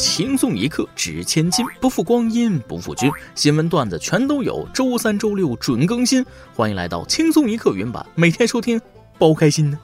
轻松一刻值千金，不负光阴不负君。新闻段子全都有，周三、周六准更新。欢迎来到轻松一刻云版，每天收听，包开心呢。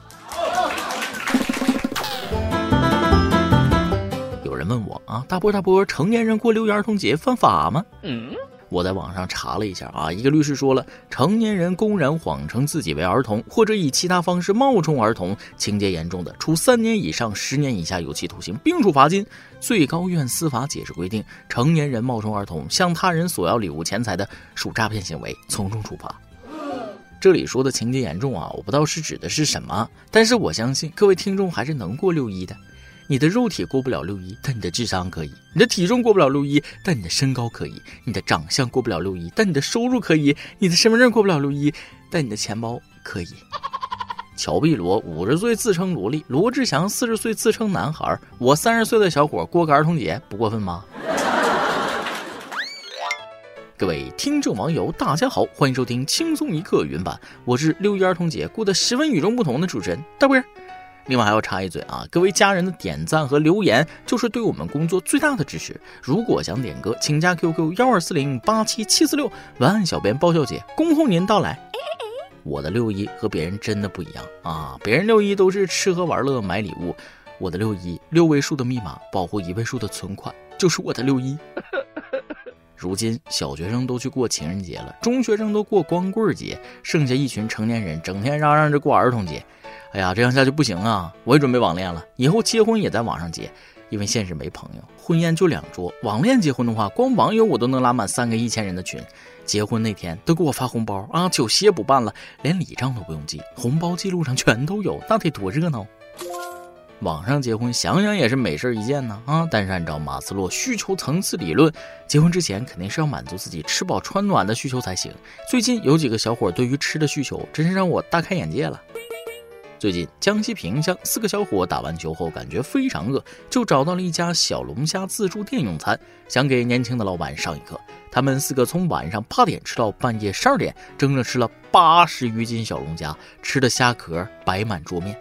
有人问我啊，大波大波，成年人过六一儿童节犯法吗？嗯。我在网上查了一下啊，一个律师说了，成年人公然谎称自己为儿童，或者以其他方式冒充儿童，情节严重的，处三年以上十年以下有期徒刑，并处罚金。最高院司法解释规定，成年人冒充儿童向他人索要礼物、钱财的，属诈骗行为，从重处罚。这里说的情节严重啊，我不知道是指的是什么，但是我相信各位听众还是能过六一的。你的肉体过不了六一，但你的智商可以；你的体重过不了六一，但你的身高可以；你的长相过不了六一，但你的收入可以；你的身份证过不了六一，但你的钱包可以。乔碧罗五十岁自称萝莉，罗志祥四十岁自称男孩，我三十岁的小伙过个儿童节不过分吗？各位听众网友，大家好，欢迎收听轻松一刻云版，我是六一儿童节过得十分与众不同的主持人大波。另外还要插一嘴啊，各位家人的点赞和留言就是对我们工作最大的支持。如果想点歌，请加 QQ 幺二四零八七七四六，文案小编包小姐恭候您到来。我的六一和别人真的不一样啊，别人六一都是吃喝玩乐买礼物，我的六一六位数的密码保护一位数的存款，就是我的六一。如今小学生都去过情人节了，中学生都过光棍节，剩下一群成年人整天嚷嚷着过儿童节。哎呀，这样下去不行啊！我也准备网恋了，以后结婚也在网上结，因为现实没朋友，婚宴就两桌。网恋结婚的话，光网友我都能拉满三个一千人的群。结婚那天都给我发红包啊！酒席也不办了，连礼账都不用记，红包记录上全都有，那得多热闹！网上结婚想想也是美事一件呢啊！但是按照马斯洛需求层次理论，结婚之前肯定是要满足自己吃饱穿暖的需求才行。最近有几个小伙对于吃的需求，真是让我大开眼界了。最近江西萍乡四个小伙打完球后感觉非常饿，就找到了一家小龙虾自助店用餐，想给年轻的老板上一课。他们四个从晚上八点吃到半夜十二点，整整吃了八十余斤小龙虾，吃的虾壳摆满桌面。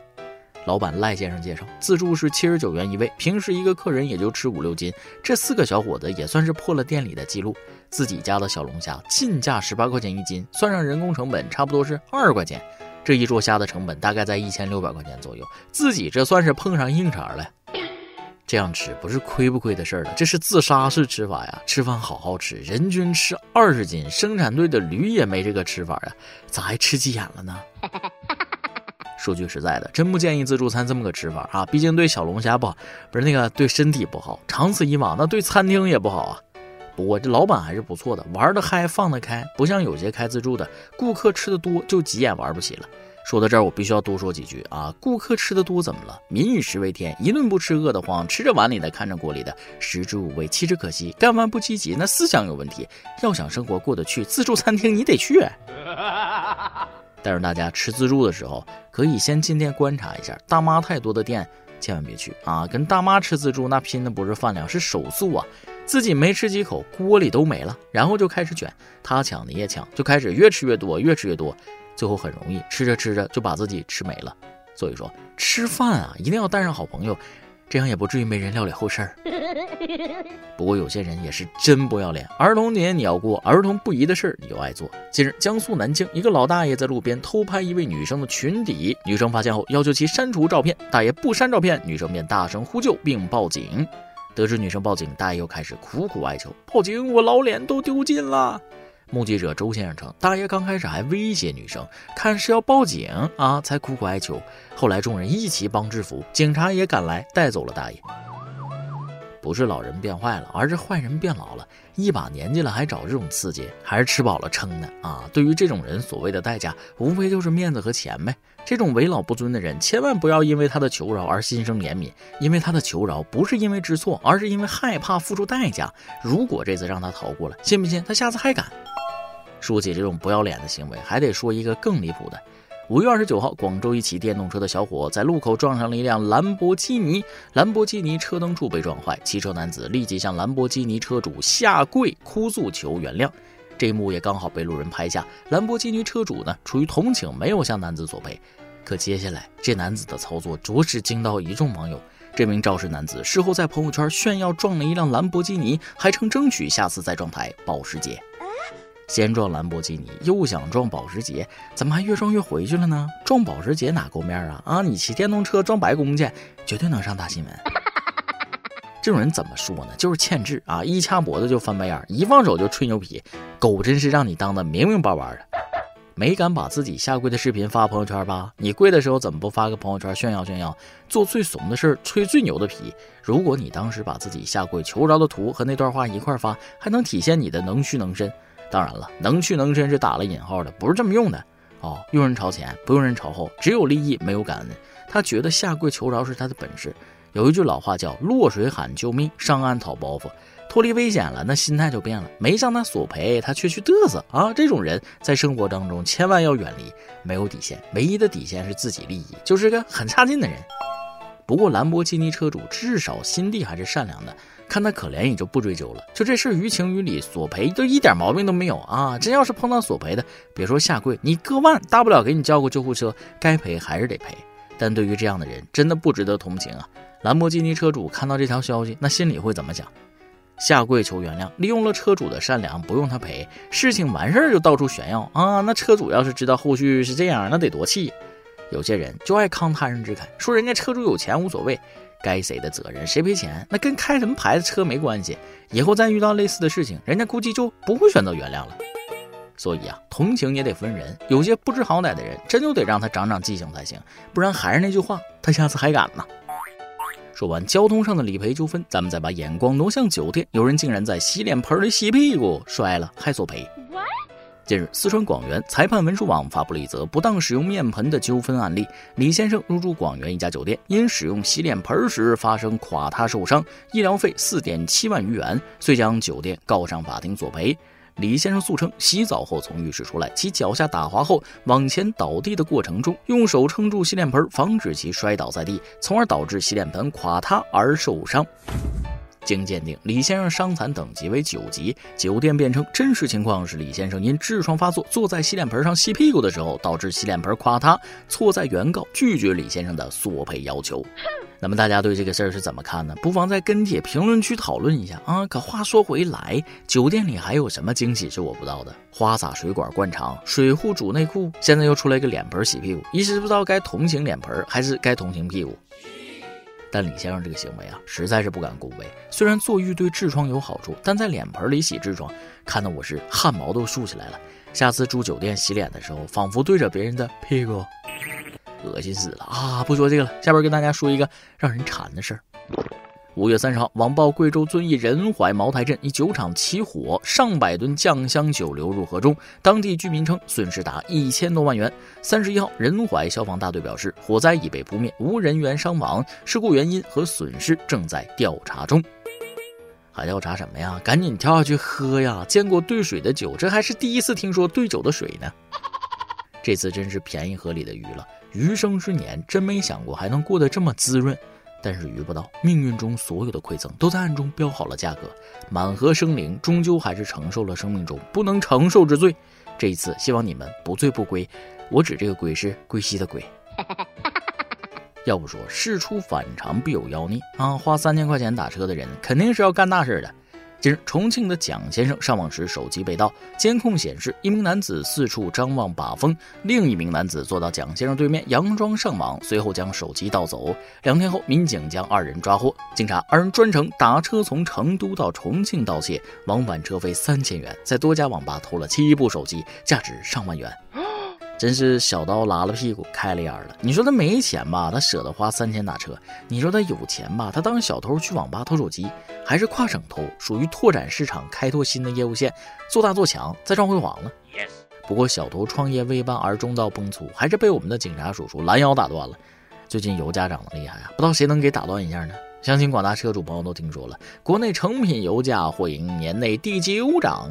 老板赖先生介绍，自助是七十九元一位，平时一个客人也就吃五六斤。这四个小伙子也算是破了店里的记录。自己家的小龙虾进价十八块钱一斤，算上人工成本，差不多是二十块钱。这一桌虾的成本大概在一千六百块钱左右。自己这算是碰上硬茬了。这样吃不是亏不亏的事儿了，这是自杀式吃法呀！吃饭好好吃，人均吃二十斤，生产队的驴也没这个吃法呀，咋还吃急眼了呢？说句实在的，真不建议自助餐这么个吃法啊！毕竟对小龙虾不好，不是那个对身体不好，长此以往那对餐厅也不好啊。不过这老板还是不错的，玩得嗨，放得开，不像有些开自助的，顾客吃的多就急眼玩不起了。说到这儿，我必须要多说几句啊！顾客吃的多怎么了？民以食为天，一顿不吃饿得慌，吃着碗里的看着锅里的，食之无味，弃之可惜，干完不积极，那思想有问题。要想生活过得去，自助餐厅你得去。但是大家吃自助的时候，可以先进店观察一下，大妈太多的店千万别去啊！跟大妈吃自助，那拼的不是饭量，是手速啊！自己没吃几口，锅里都没了，然后就开始卷，他抢你也抢，就开始越吃越多，越吃越多，最后很容易吃着吃着就把自己吃没了。所以说，吃饭啊，一定要带上好朋友。这样也不至于没人料理后事儿。不过有些人也是真不要脸，儿童节你要过，儿童不宜的事儿你又爱做。近日，江苏南京一个老大爷在路边偷拍一位女生的裙底，女生发现后要求其删除照片，大爷不删照片，女生便大声呼救并报警。得知女生报警，大爷又开始苦苦哀求：“报警，我老脸都丢尽了。”目击者周先生称，大爷刚开始还威胁女生，看是要报警啊，才苦苦哀求。后来众人一起帮制服，警察也赶来带走了大爷。不是老人变坏了，而是坏人变老了。一把年纪了还找这种刺激，还是吃饱了撑的啊！对于这种人，所谓的代价无非就是面子和钱呗。这种为老不尊的人，千万不要因为他的求饶而心生怜悯，因为他的求饶不是因为知错，而是因为害怕付出代价。如果这次让他逃过了，信不信他下次还敢？说起这种不要脸的行为，还得说一个更离谱的。五月二十九号，广州一骑电动车的小伙在路口撞上了一辆兰博基尼，兰博基尼车灯柱被撞坏，骑车男子立即向兰博基尼车主下跪哭诉求原谅。这一幕也刚好被路人拍下，兰博基尼车主呢出于同情没有向男子索赔。可接下来这男子的操作着实惊到一众网友。这名肇事男子事后在朋友圈炫耀撞了一辆兰博基尼，还称争取下次再撞台保时捷。先撞兰博基尼，又想撞保时捷，怎么还越撞越回去了呢？撞保时捷哪够面啊？啊，你骑电动车撞白宫去，绝对能上大新闻。这种人怎么说呢？就是欠治啊！一掐脖子就翻白眼，一放手就吹牛皮，狗真是让你当的明明白白的。没敢把自己下跪的视频发朋友圈吧？你跪的时候怎么不发个朋友圈炫耀炫耀？做最怂的事，吹最牛的皮。如果你当时把自己下跪求饶的图和那段话一块发，还能体现你的能屈能伸。当然了，能屈能伸是打了引号的，不是这么用的哦。用人朝前，不用人朝后，只有利益没有感恩。他觉得下跪求饶是他的本事。有一句老话叫“落水喊救命，上岸讨包袱”。脱离危险了，那心态就变了。没向他索赔，他却去嘚瑟啊！这种人在生活当中千万要远离，没有底线，唯一的底线是自己利益，就是个很差劲的人。不过兰博基尼车主至少心地还是善良的，看他可怜也就不追究了。就这事于情于理，索赔都一点毛病都没有啊！真要是碰到索赔的，别说下跪，你割腕，大不了给你叫个救护车，该赔还是得赔。但对于这样的人，真的不值得同情啊！兰博基尼车主看到这条消息，那心里会怎么想？下跪求原谅，利用了车主的善良，不用他赔，事情完事儿就到处炫耀啊！那车主要是知道后续是这样，那得多气。有些人就爱慷他人之慨，说人家车主有钱无所谓，该谁的责任谁赔钱，那跟开什么牌子车没关系。以后再遇到类似的事情，人家估计就不会选择原谅了。所以啊，同情也得分人，有些不知好歹的人，真就得让他长长记性才行，不然还是那句话，他下次还敢吗？说完交通上的理赔纠纷，咱们再把眼光挪向酒店。有人竟然在洗脸盆里洗屁股摔了，还索赔。近日，四川广元裁判文书网发布了一则不当使用面盆的纠纷案例。李先生入住广元一家酒店，因使用洗脸盆时发生垮塌受伤，医疗费四点七万余元，遂将酒店告上法庭索赔。李先生诉称，洗澡后从浴室出来，其脚下打滑后往前倒地的过程中，用手撑住洗脸盆，防止其摔倒在地，从而导致洗脸盆垮塌而受伤。经鉴定，李先生伤残等级为九级。酒店辩称，真实情况是李先生因痔疮发作，坐在洗脸盆上洗屁股的时候，导致洗脸盆垮塌，错在原告，拒绝李先生的索赔要求。那么大家对这个事儿是怎么看呢？不妨在跟帖评论区讨论一下啊！可话说回来，酒店里还有什么惊喜是我不知道的？花洒水管灌肠，水壶煮内裤，现在又出来一个脸盆洗屁股，一时不知道该同情脸盆还是该同情屁股。但李先生这个行为啊，实在是不敢恭维。虽然坐浴对痔疮有好处，但在脸盆里洗痔疮，看得我是汗毛都竖起来了。下次住酒店洗脸的时候，仿佛对着别人的屁股。恶心死了啊！不说这个了，下边跟大家说一个让人馋的事儿。五月三十号，网曝贵州遵义仁怀茅台镇一酒厂起火，上百吨酱香酒流入河中，当地居民称损失达一千多万元。三十一号，仁怀消防大队表示，火灾已被扑灭，无人员伤亡，事故原因和损失正在调查中。还调查什么呀？赶紧跳下去喝呀！见过兑水的酒，这还是第一次听说兑酒的水呢。这次真是便宜河里的鱼了。余生之年，真没想过还能过得这么滋润。但是鱼不到，命运中所有的馈赠都在暗中标好了价格。满河生灵，终究还是承受了生命中不能承受之罪。这一次，希望你们不醉不归。我指这个“归”是归西的“归”。要不说事出反常必有妖孽啊！花三千块钱打车的人，肯定是要干大事的。近日，重庆的蒋先生上网时手机被盗，监控显示一名男子四处张望把风，另一名男子坐到蒋先生对面佯装上网，随后将手机盗走。两天后，民警将二人抓获。经查，二人专程打车从成都到重庆盗窃，往返车费三千元，在多家网吧偷了七部手机，价值上万元。真是小刀拉了屁股开了眼了。你说他没钱吧，他舍得花三千打车；你说他有钱吧，他当小偷去网吧偷手机，还是跨省偷，属于拓展市场、开拓新的业务线，做大做强，再创辉煌了。不过小偷创业未半而中道崩殂，还是被我们的警察叔叔拦腰打断了。最近油价涨得厉害啊，不知道谁能给打断一下呢？相信广大车主朋友都听说了，国内成品油价或迎年内第九涨。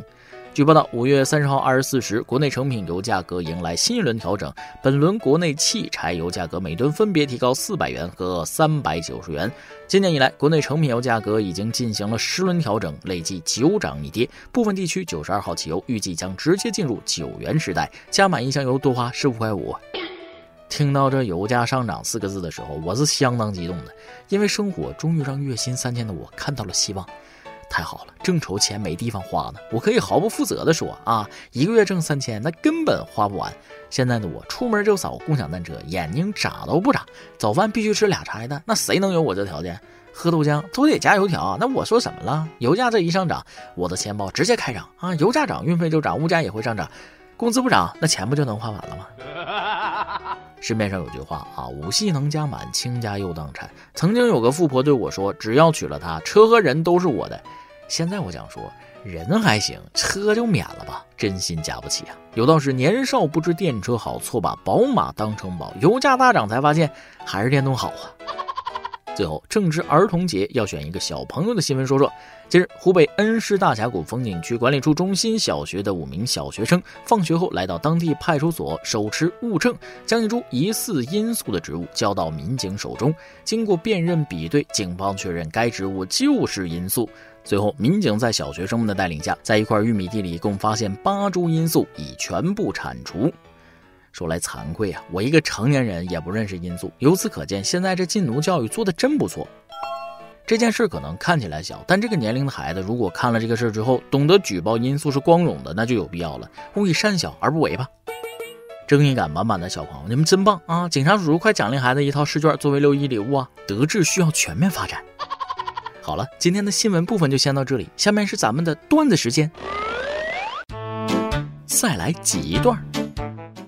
据报道，五月三十号二十四时，国内成品油价格迎来新一轮调整。本轮国内汽柴油价格每吨分别提高四百元和三百九十元。今年以来，国内成品油价格已经进行了十轮调整，累计九涨一跌。部分地区九十二号汽油预计将直接进入九元时代，加满一箱油多花十五块五。听到这油价上涨四个字的时候，我是相当激动的，因为生活终于让月薪三千的我看到了希望。太好了，正愁钱没地方花呢。我可以毫不负责的说啊，一个月挣三千，那根本花不完。现在的我出门就扫共享单车，眼睛眨都不眨。早饭必须吃俩茶叶蛋，那谁能有我这条件？喝豆浆都得加油条，那我说什么了？油价这一上涨，我的钱包直接开涨啊！油价涨，运费就涨，物价也会上涨。工资不涨，那钱不就能花完了吗？市面上有句话啊，五系能加满，倾家又当产。曾经有个富婆对我说，只要娶了她，车和人都是我的。现在我想说，人还行，车就免了吧，真心加不起啊。有道是年少不知电车好，错把宝马当成宝。油价大涨才发现，还是电动好啊。最后，正值儿童节，要选一个小朋友的新闻说说。近日，湖北恩施大峡谷风景区管理处中心小学的五名小学生放学后来到当地派出所，手持物证，将一株疑似罂粟的植物交到民警手中。经过辨认比对，警方确认该植物就是罂粟。最后，民警在小学生们的带领下，在一块玉米地里共发现八株罂粟，已全部铲除。说来惭愧啊，我一个成年人也不认识罂粟。由此可见，现在这禁奴教育做的真不错。这件事可能看起来小，但这个年龄的孩子如果看了这个事之后，懂得举报罂粟是光荣的，那就有必要了。勿以善小而不为吧。正义感满满的小朋友，你们真棒啊！警察叔叔快奖励孩子一套试卷作为六一礼物啊！德智需要全面发展。好了，今天的新闻部分就先到这里，下面是咱们的段子时间，再来挤一段。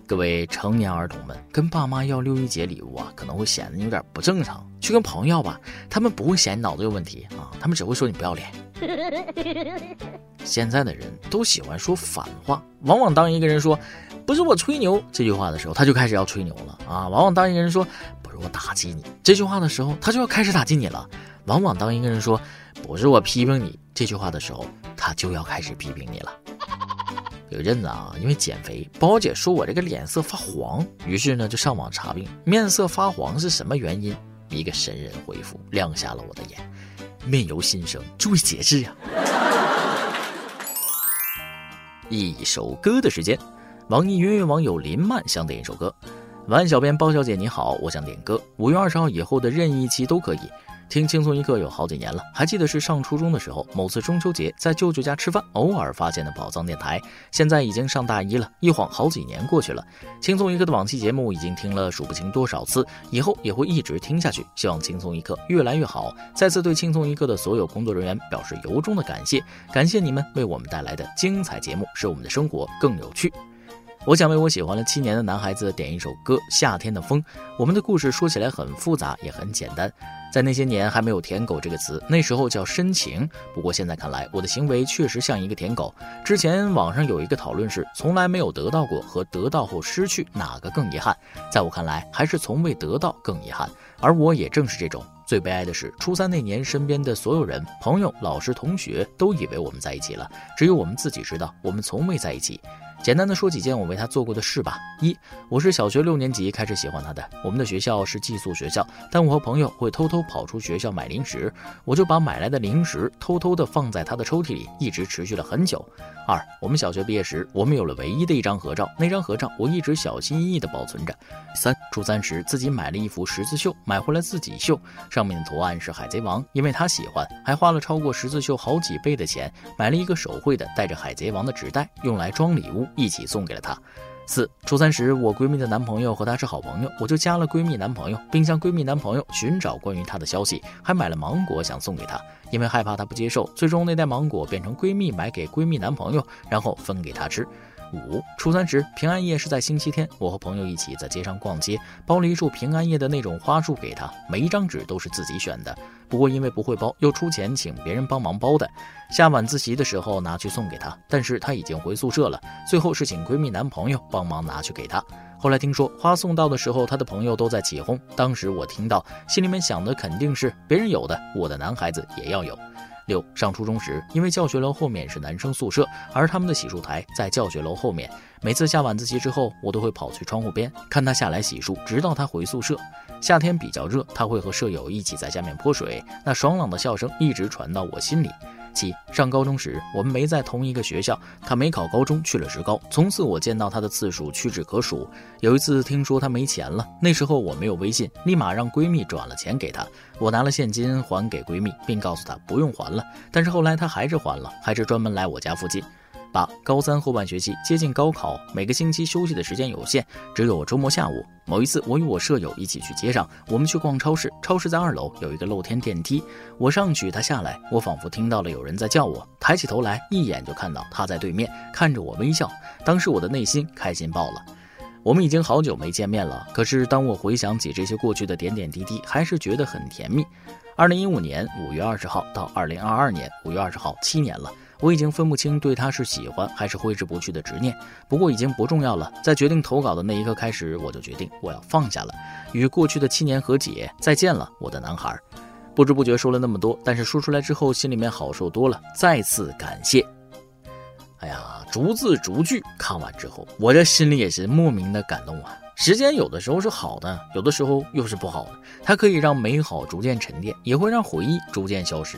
各位成年儿童们，跟爸妈要六一节礼物啊，可能会显得有点不正常。去跟朋友要吧，他们不会嫌你脑子有问题啊，他们只会说你不要脸。现在的人都喜欢说反话，往往当一个人说“不是我吹牛”这句话的时候，他就开始要吹牛了啊。往往当一个人说“不是我打击你”这句话的时候，他就要开始打击你了。往往当一个人说“不是我批评你”这句话的时候，他就要开始批评你了。有一阵子啊，因为减肥，包姐说我这个脸色发黄，于是呢就上网查病，面色发黄是什么原因？一个神人回复亮瞎了我的眼，面由心生，注意节制呀！一首歌的时间，网易云音乐网友林曼想点一首歌，晚小编包小姐你好，我想点歌，五月二十号以后的任意期都可以。听轻松一刻有好几年了，还记得是上初中的时候，某次中秋节在舅舅家吃饭，偶尔发现的宝藏电台。现在已经上大一了，一晃好几年过去了。轻松一刻的往期节目已经听了数不清多少次，以后也会一直听下去。希望轻松一刻越来越好。再次对轻松一刻的所有工作人员表示由衷的感谢，感谢你们为我们带来的精彩节目，使我们的生活更有趣。我想为我喜欢了七年的男孩子点一首歌《夏天的风》。我们的故事说起来很复杂，也很简单。在那些年还没有“舔狗”这个词，那时候叫深情。不过现在看来，我的行为确实像一个舔狗。之前网上有一个讨论是：从来没有得到过和得到后失去哪个更遗憾？在我看来，还是从未得到更遗憾。而我也正是这种。最悲哀的是，初三那年，身边的所有人、朋友、老师、同学都以为我们在一起了，只有我们自己知道，我们从未在一起。简单的说几件我为他做过的事吧。一，我是小学六年级开始喜欢他的。我们的学校是寄宿学校，但我和朋友会偷偷跑出学校买零食，我就把买来的零食偷偷的放在他的抽屉里，一直持续了很久。二，我们小学毕业时，我们有了唯一的一张合照，那张合照我一直小心翼翼的保存着。三，初三时自己买了一幅十字绣，买回来自己绣，上面的图案是海贼王，因为他喜欢，还花了超过十字绣好几倍的钱，买了一个手绘的带着海贼王的纸袋，用来装礼物。一起送给了她。四初三时，我闺蜜的男朋友和她是好朋友，我就加了闺蜜男朋友，并向闺蜜男朋友寻找关于她的消息，还买了芒果想送给她，因为害怕她不接受，最终那袋芒果变成闺蜜买给闺蜜男朋友，然后分给她吃。五初三时，平安夜是在星期天，我和朋友一起在街上逛街，包了一束平安夜的那种花束给她，每一张纸都是自己选的。不过因为不会包，又出钱请别人帮忙包的。下晚自习的时候拿去送给她，但是她已经回宿舍了。最后是请闺蜜男朋友帮忙拿去给她。后来听说花送到的时候，她的朋友都在起哄。当时我听到，心里面想的肯定是别人有的，我的男孩子也要有。六上初中时，因为教学楼后面是男生宿舍，而他们的洗漱台在教学楼后面。每次下晚自习之后，我都会跑去窗户边看他下来洗漱，直到他回宿舍。夏天比较热，他会和舍友一起在下面泼水，那爽朗的笑声一直传到我心里。上高中时，我们没在同一个学校，他没考高中，去了职高，从此我见到他的次数屈指可数。有一次听说他没钱了，那时候我没有微信，立马让闺蜜转了钱给他，我拿了现金还给闺蜜，并告诉她不用还了。但是后来他还是还了，还是专门来我家附近。高三后半学期接近高考，每个星期休息的时间有限，只有周末下午。某一次，我与我舍友一起去街上，我们去逛超市，超市在二楼有一个露天电梯，我上去，他下来，我仿佛听到了有人在叫我，抬起头来，一眼就看到他在对面看着我微笑，当时我的内心开心爆了。我们已经好久没见面了，可是当我回想起这些过去的点点滴滴，还是觉得很甜蜜。二零一五年五月二十号到二零二二年五月二十号，七年了。我已经分不清对他是喜欢还是挥之不去的执念，不过已经不重要了。在决定投稿的那一刻开始，我就决定我要放下了，与过去的七年和解，再见了，我的男孩。不知不觉说了那么多，但是说出来之后，心里面好受多了。再次感谢。哎呀，逐字逐句看完之后，我这心里也是莫名的感动啊。时间有的时候是好的，有的时候又是不好的。它可以让美好逐渐沉淀，也会让回忆逐渐消失。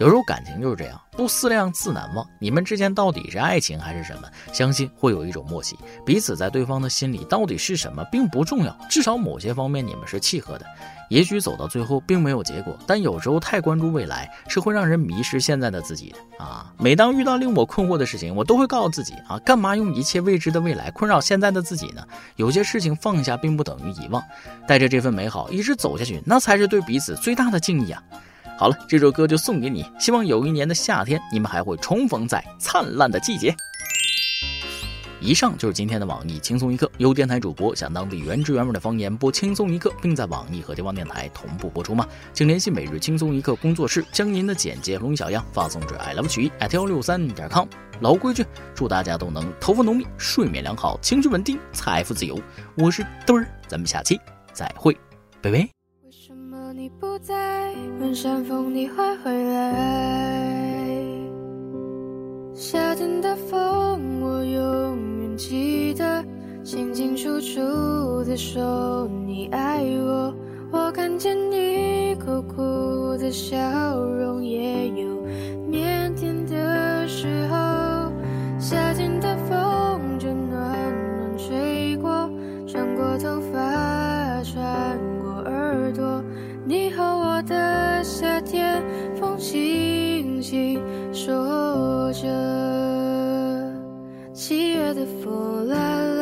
有时候感情就是这样，不思量，自难忘。你们之间到底是爱情还是什么？相信会有一种默契，彼此在对方的心里到底是什么，并不重要。至少某些方面你们是契合的。也许走到最后并没有结果，但有时候太关注未来是会让人迷失现在的自己的啊！每当遇到令我困惑的事情，我都会告诉自己啊，干嘛用一切未知的未来困扰现在的自己呢？有些事情放下并不等于遗忘，带着这份美好一直走下去，那才是对彼此最大的敬意啊！好了，这首歌就送给你，希望有一年的夏天，你们还会重逢在灿烂的季节。以上就是今天的网易轻松一刻，由电台主播向当地原汁原味的方言播轻松一刻，并在网易和地方电台同步播出吗？请联系每日轻松一刻工作室，将您的简介录音小样发送至 i love 曲艺 at 幺六三点 com。老规矩，祝大家都能头发浓密、睡眠良好、情绪稳定、财富自由。我是嘚儿，咱们下期再会，拜拜。你不在？问山风你会回来？夏天的风，我永远记得，清清楚楚的说你。爱我。我看见你。苦苦的笑容，也有腼腆的时候。夏天的风，就暖暖吹过，穿过头发，穿。的夏天，风轻轻说着。七月的风来了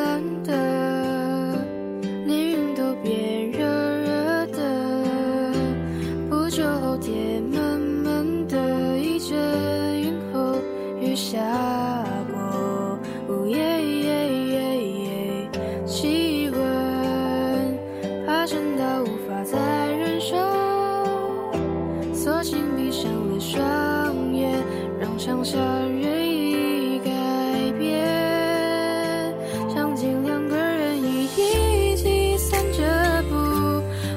像夏日已改变，场景两个人已一起散着步，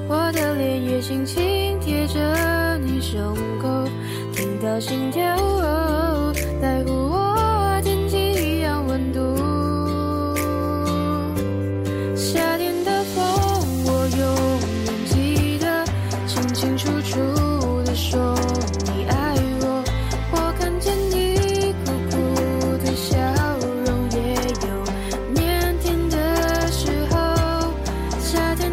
我的脸也轻轻贴着你胸口，听到心跳。山峰，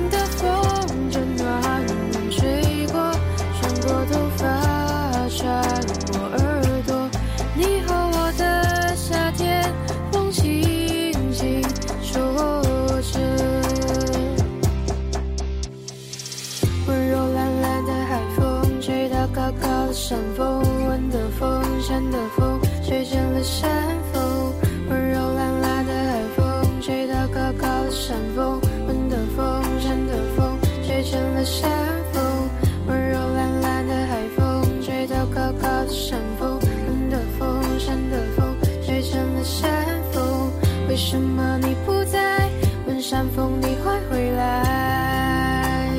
为什么你不在？问山风你会回来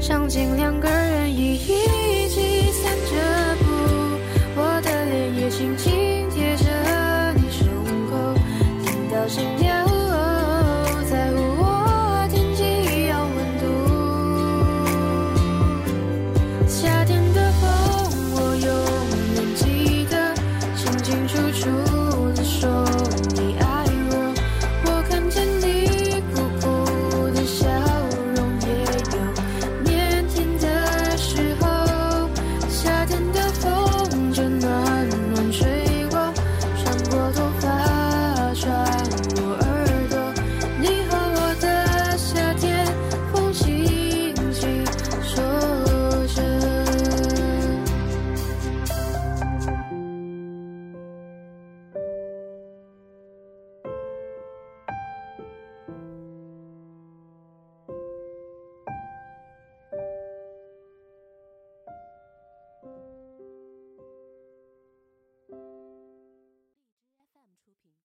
场景两个人